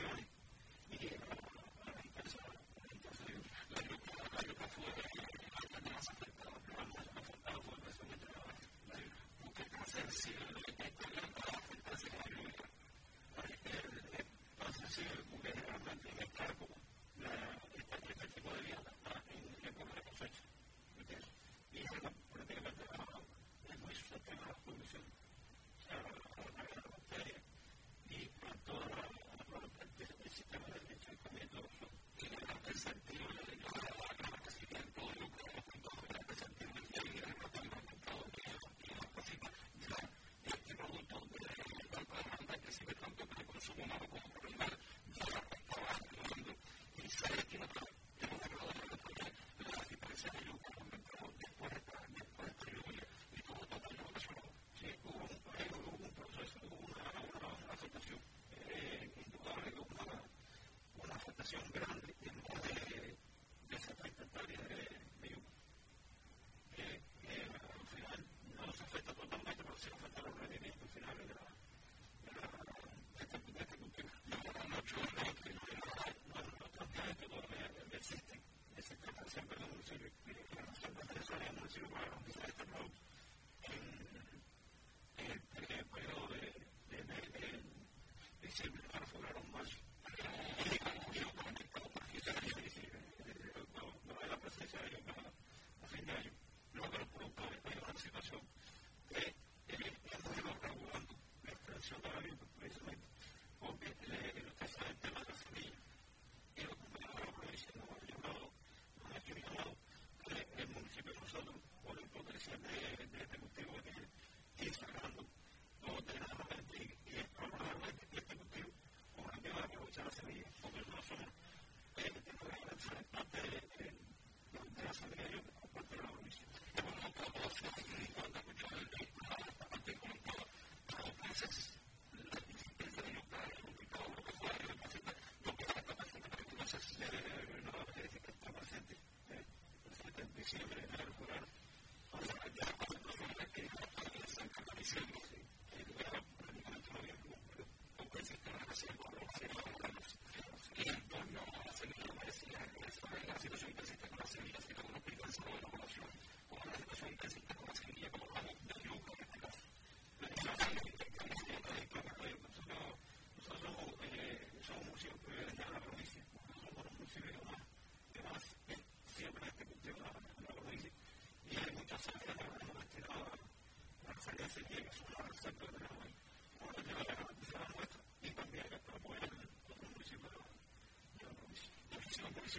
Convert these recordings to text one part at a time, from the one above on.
opportunity.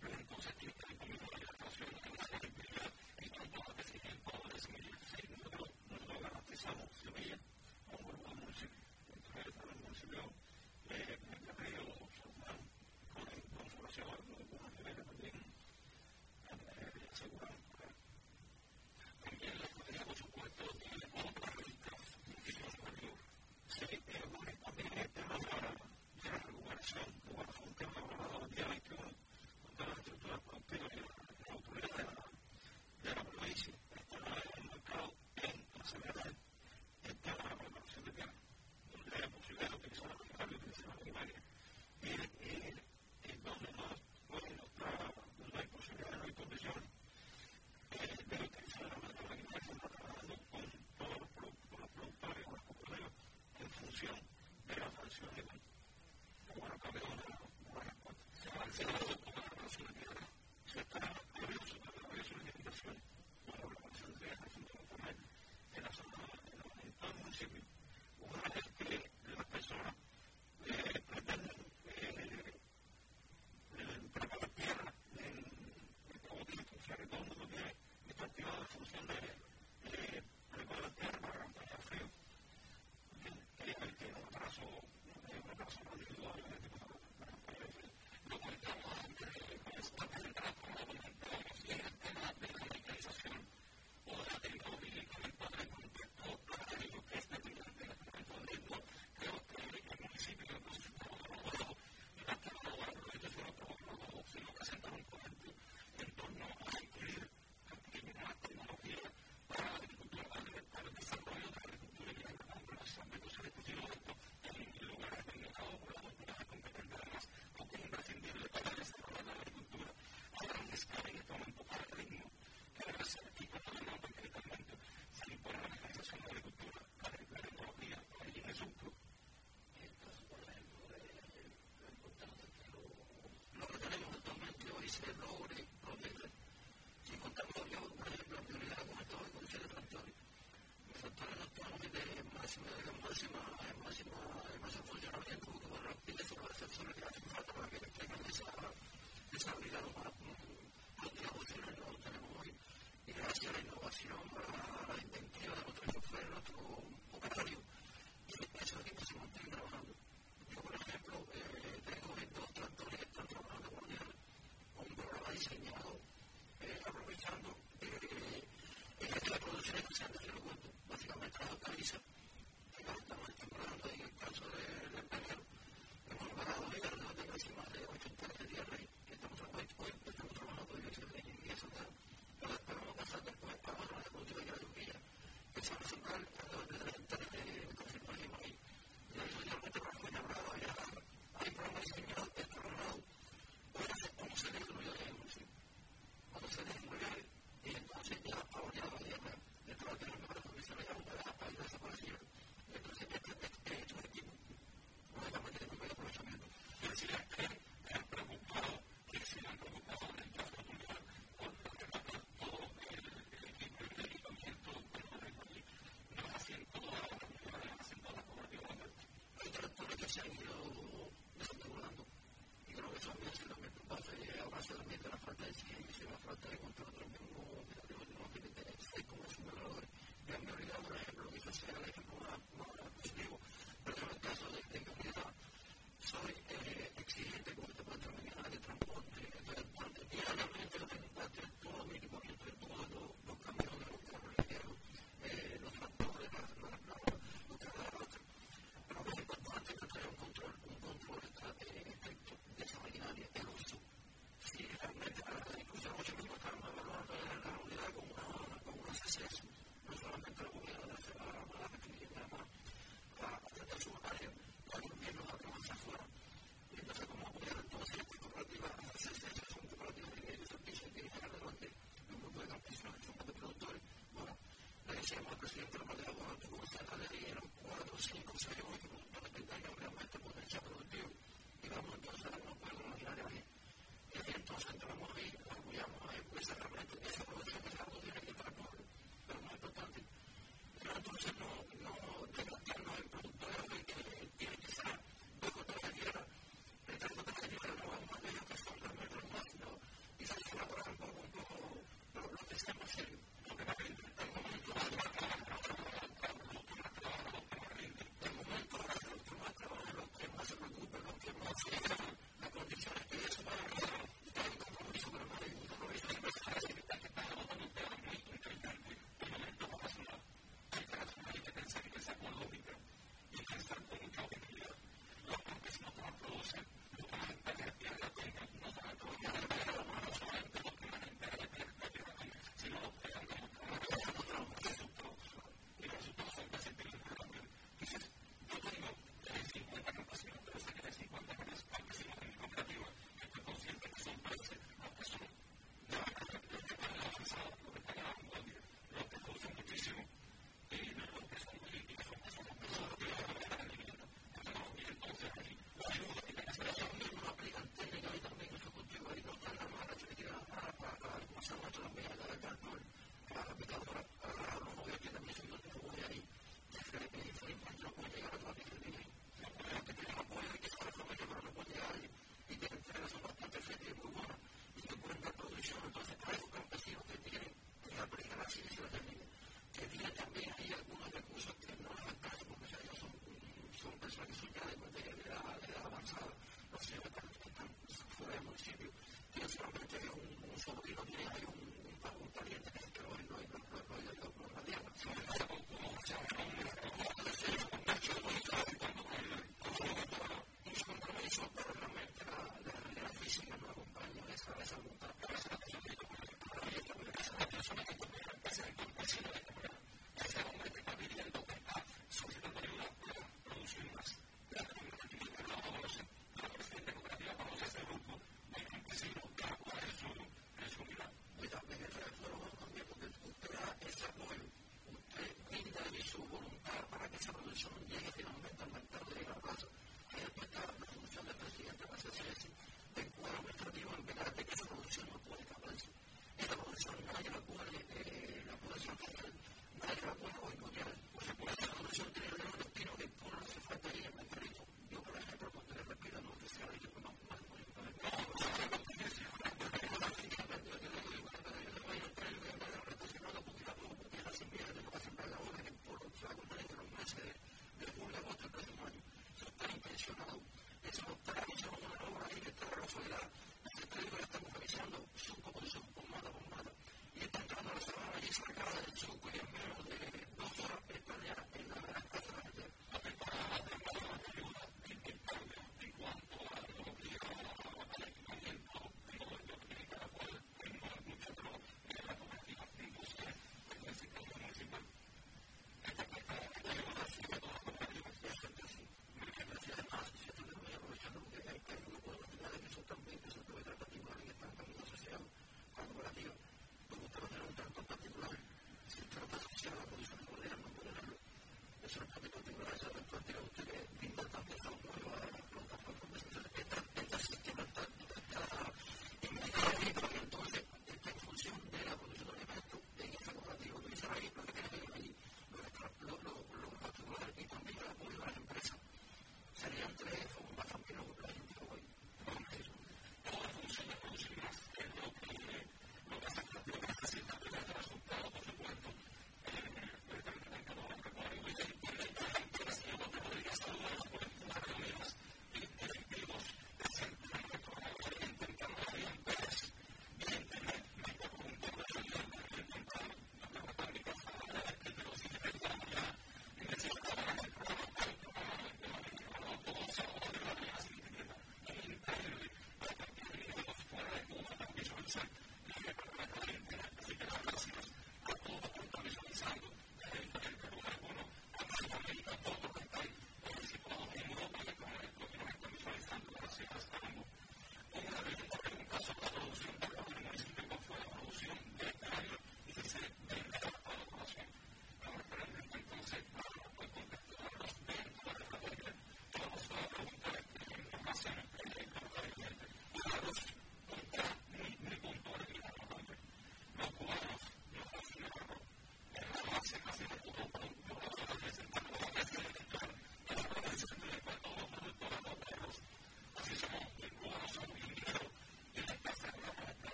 particular しか受けい。は、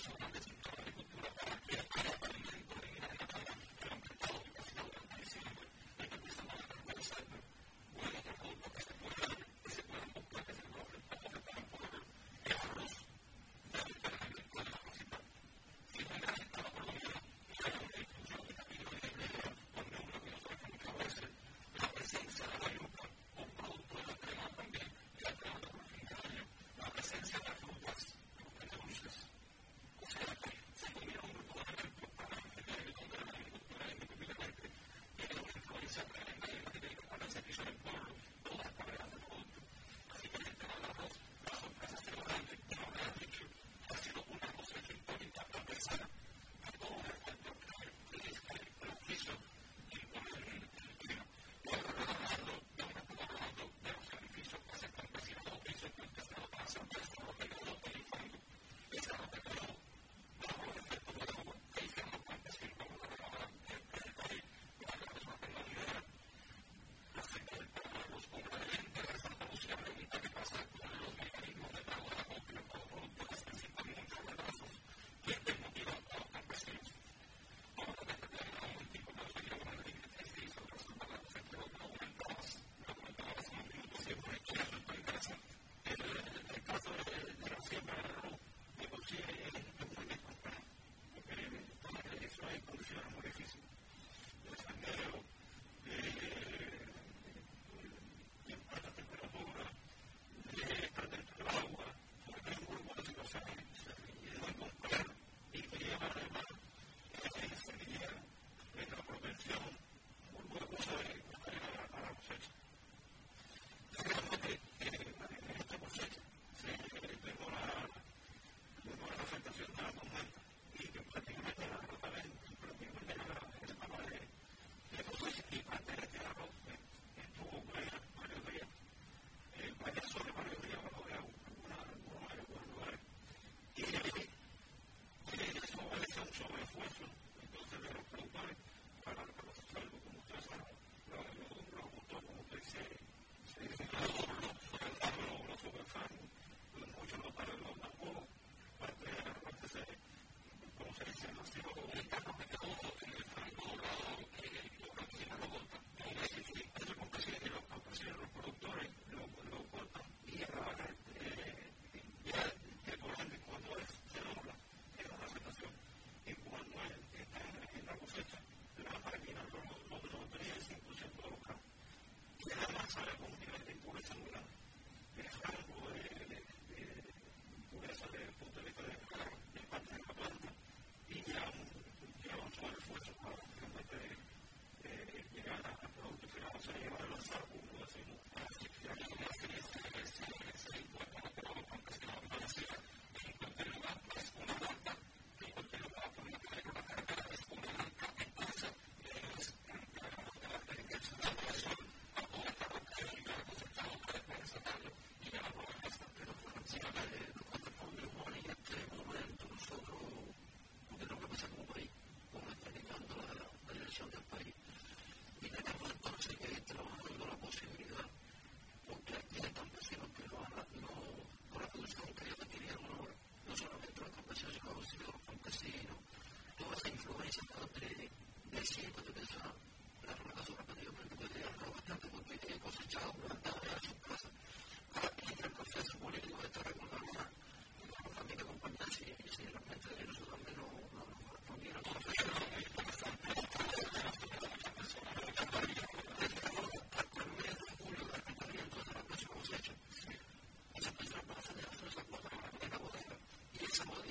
personalmente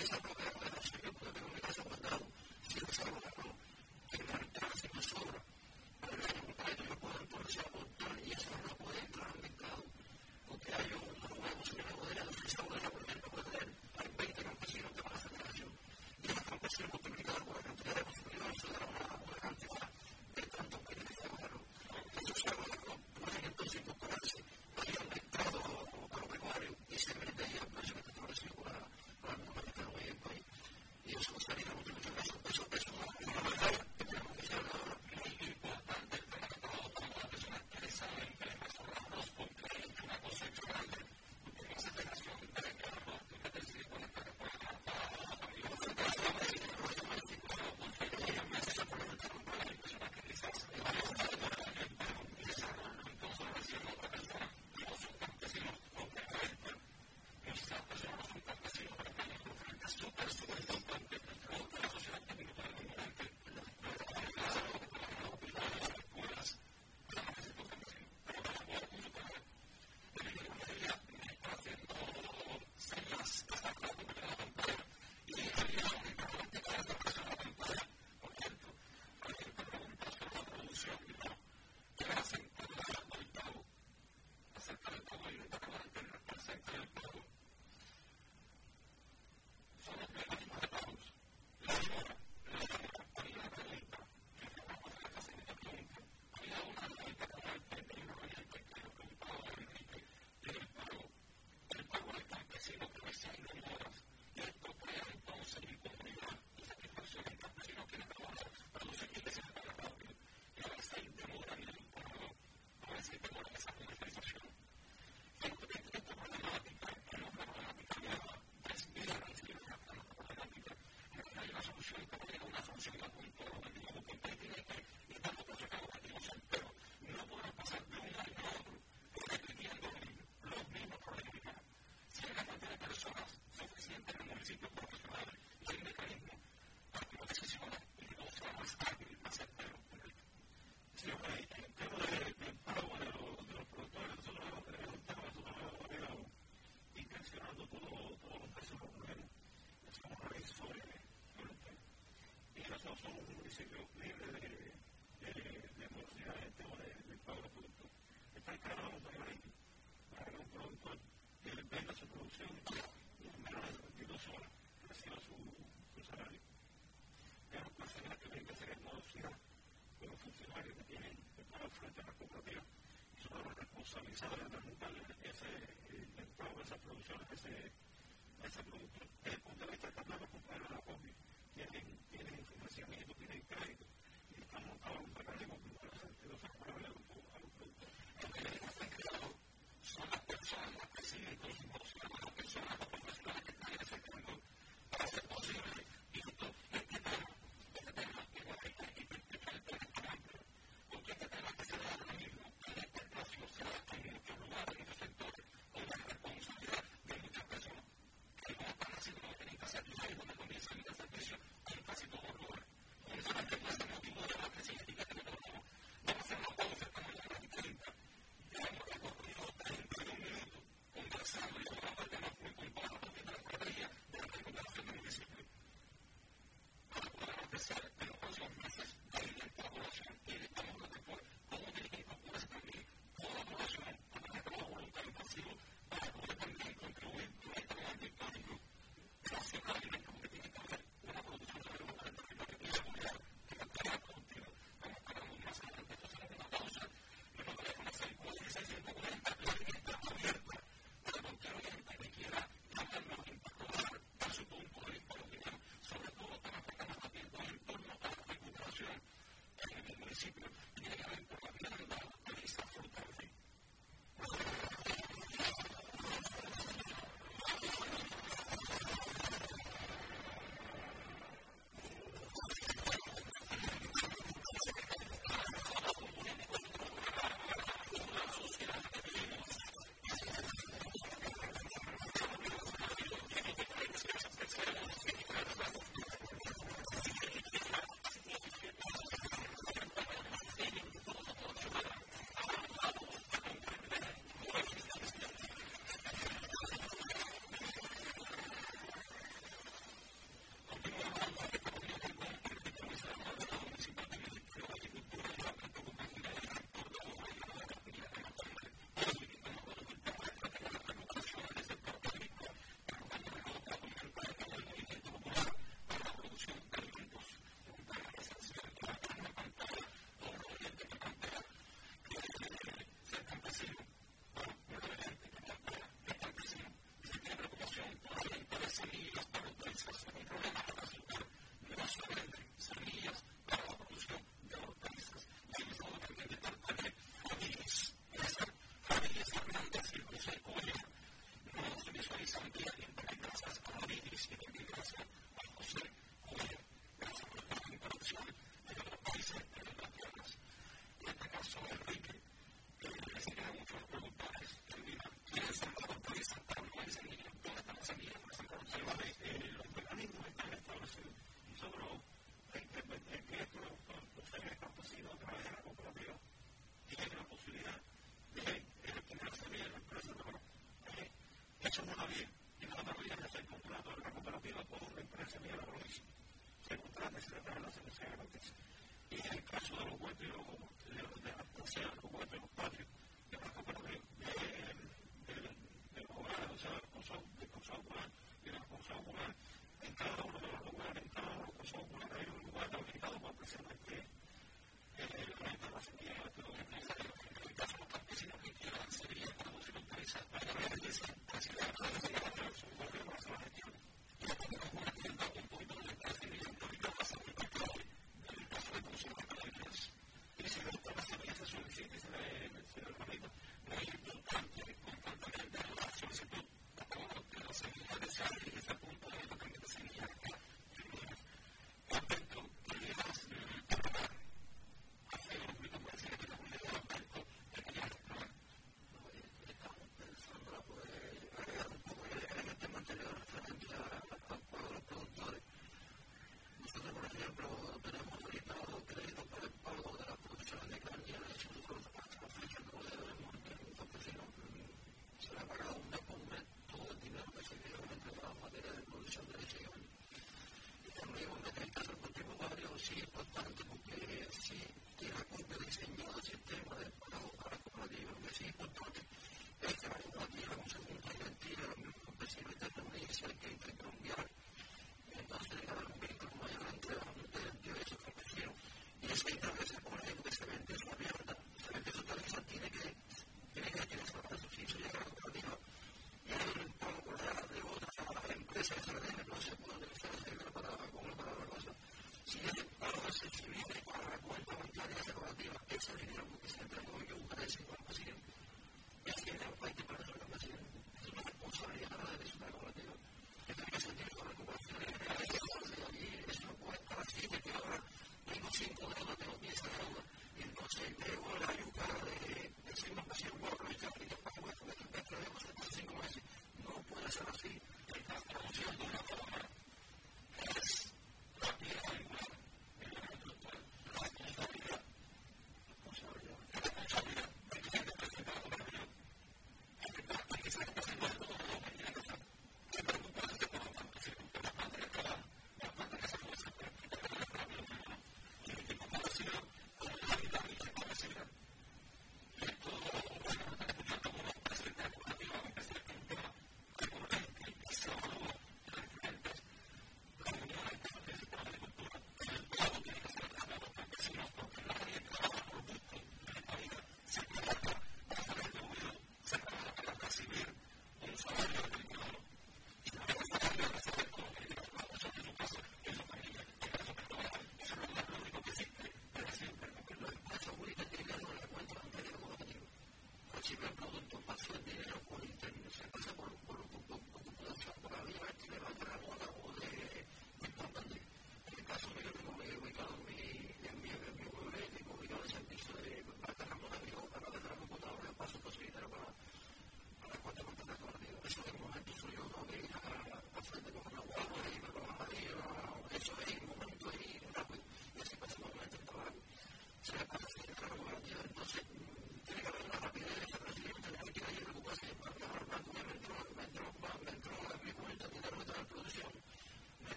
is a libre de, de, de, morosidad de este o de, de pago Está encargado de un producto para que pronto él venda su producción en menos de 22 horas reciba su, salario. Pero la señora que tiene que ser morosidad con los funcionarios que tienen que pagar frente a la cooperativa son los responsabilizados de preguntarle ese el pago de esa producción, ese, ese producto. Desde el punto de vista de los compañeros de la COVID, tienen a mí, crédito. Y estamos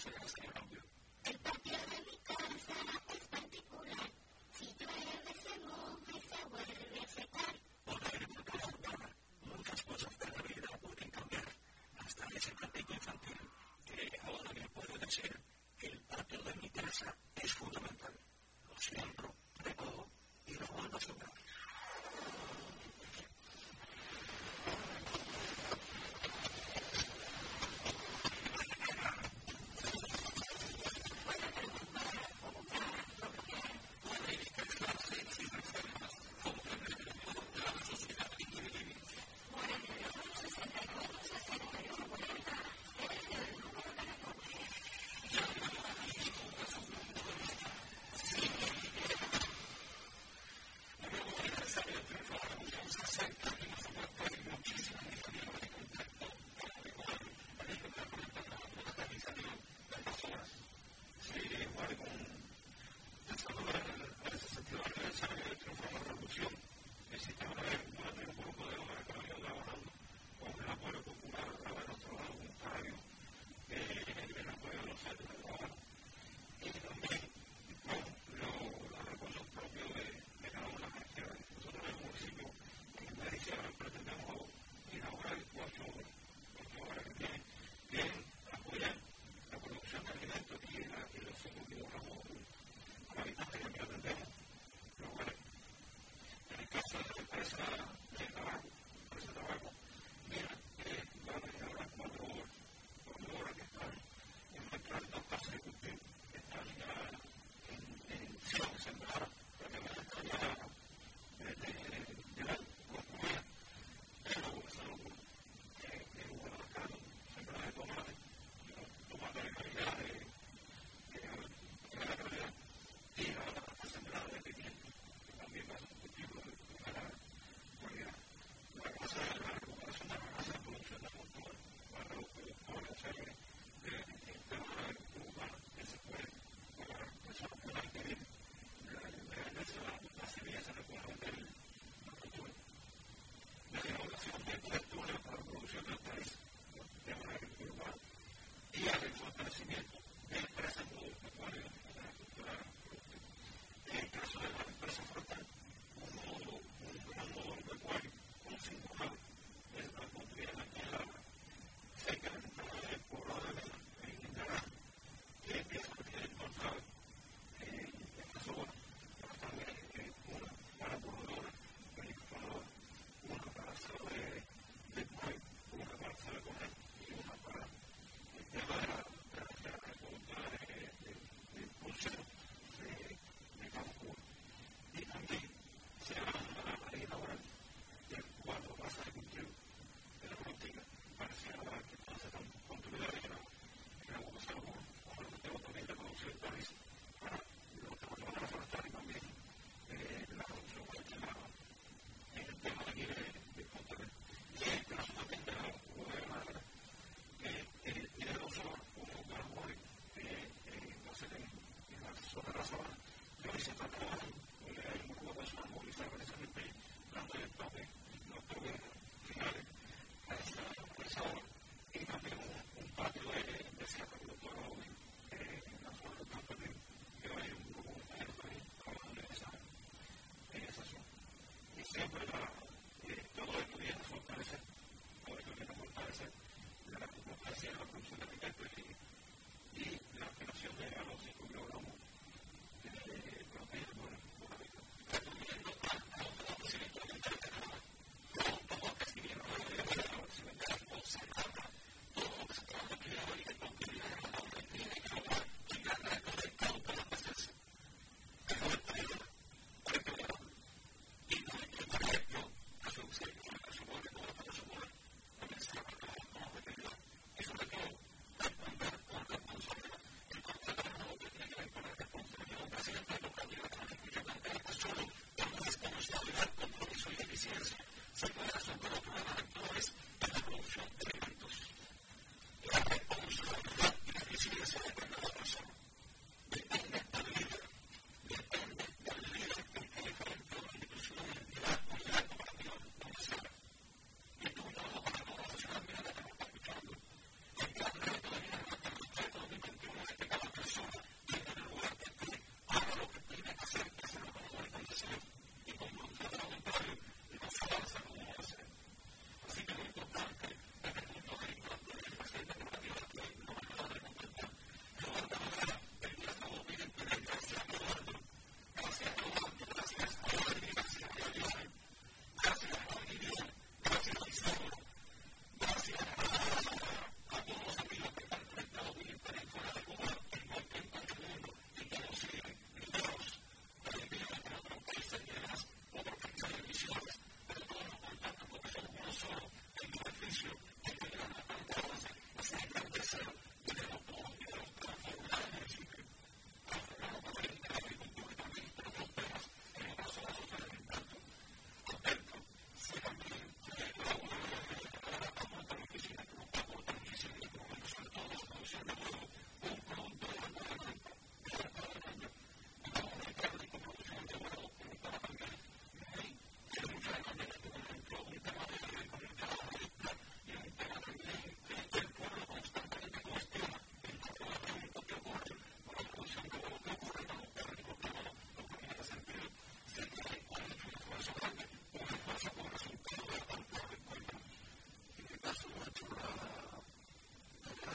Joseph has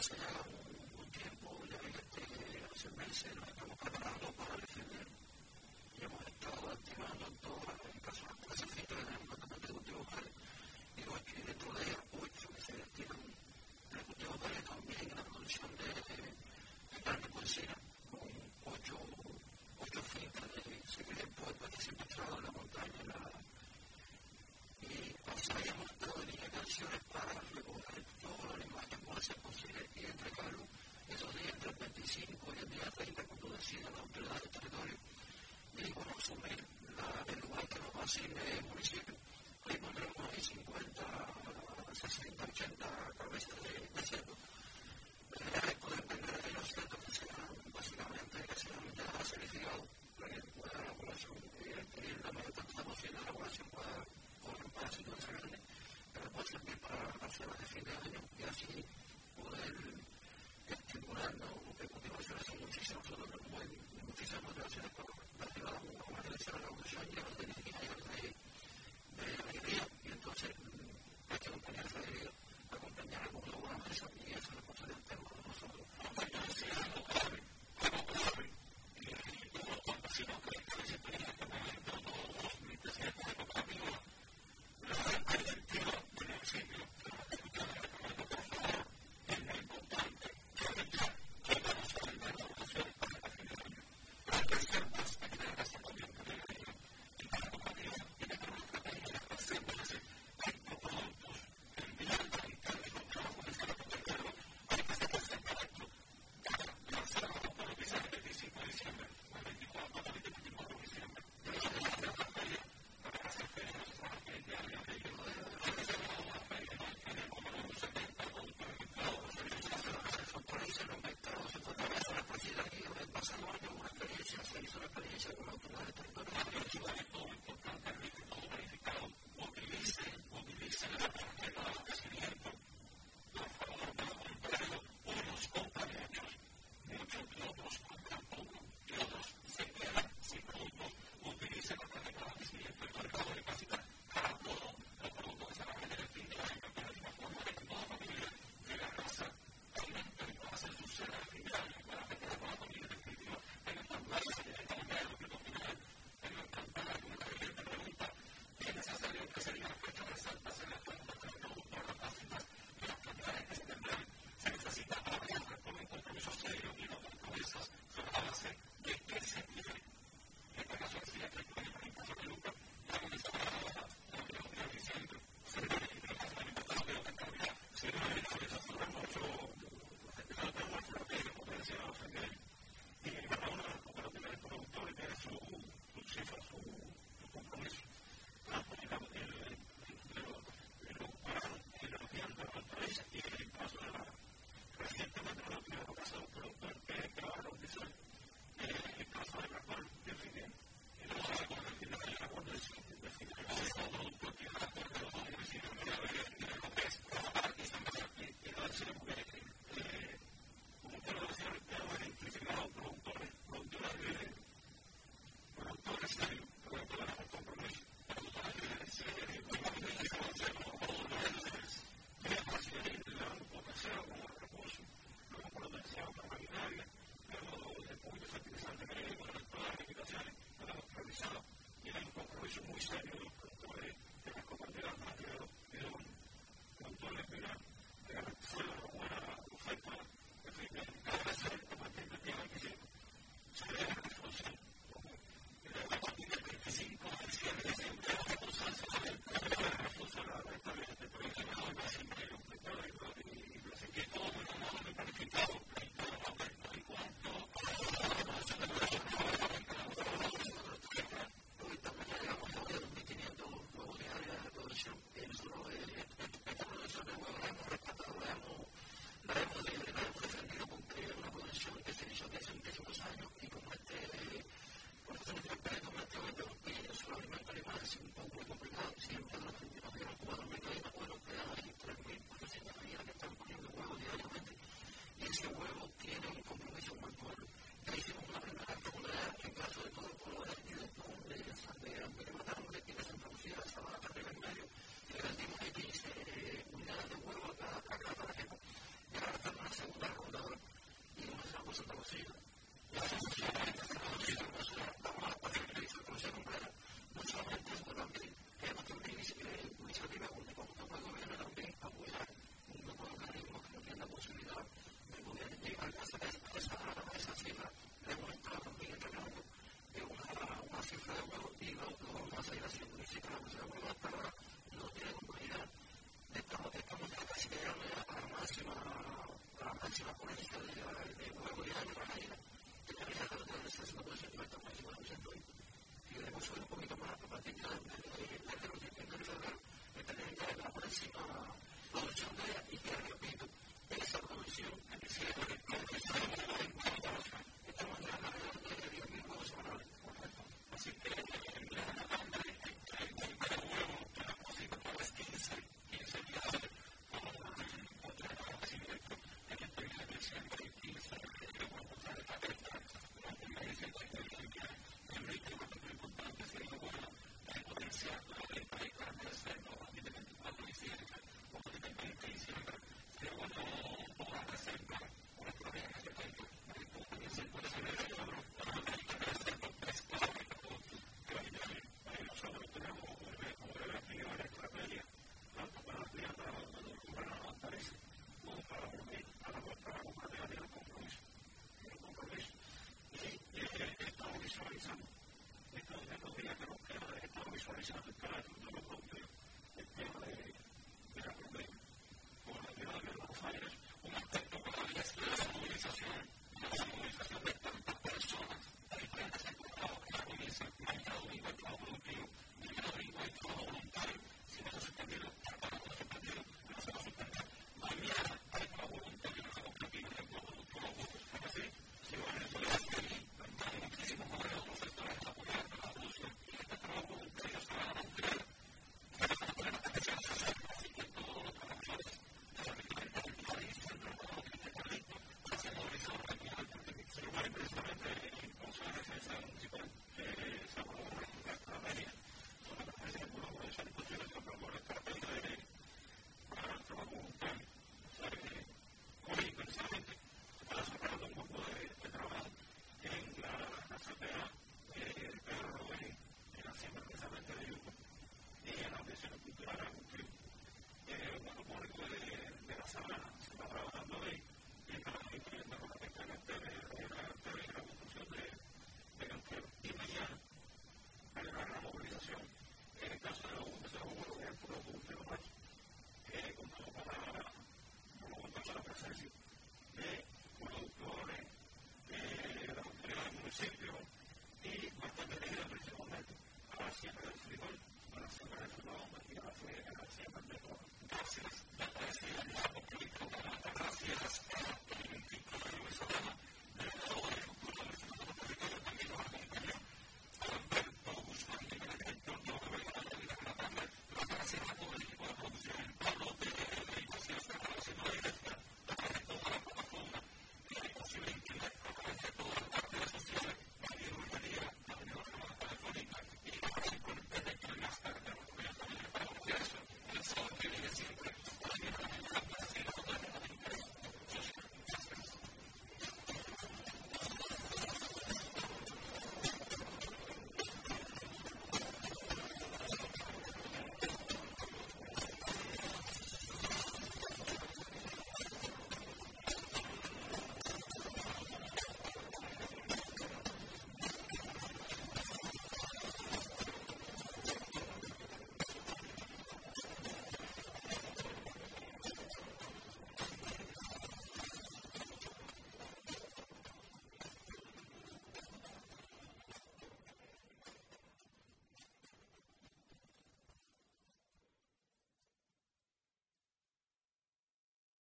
That's the guy.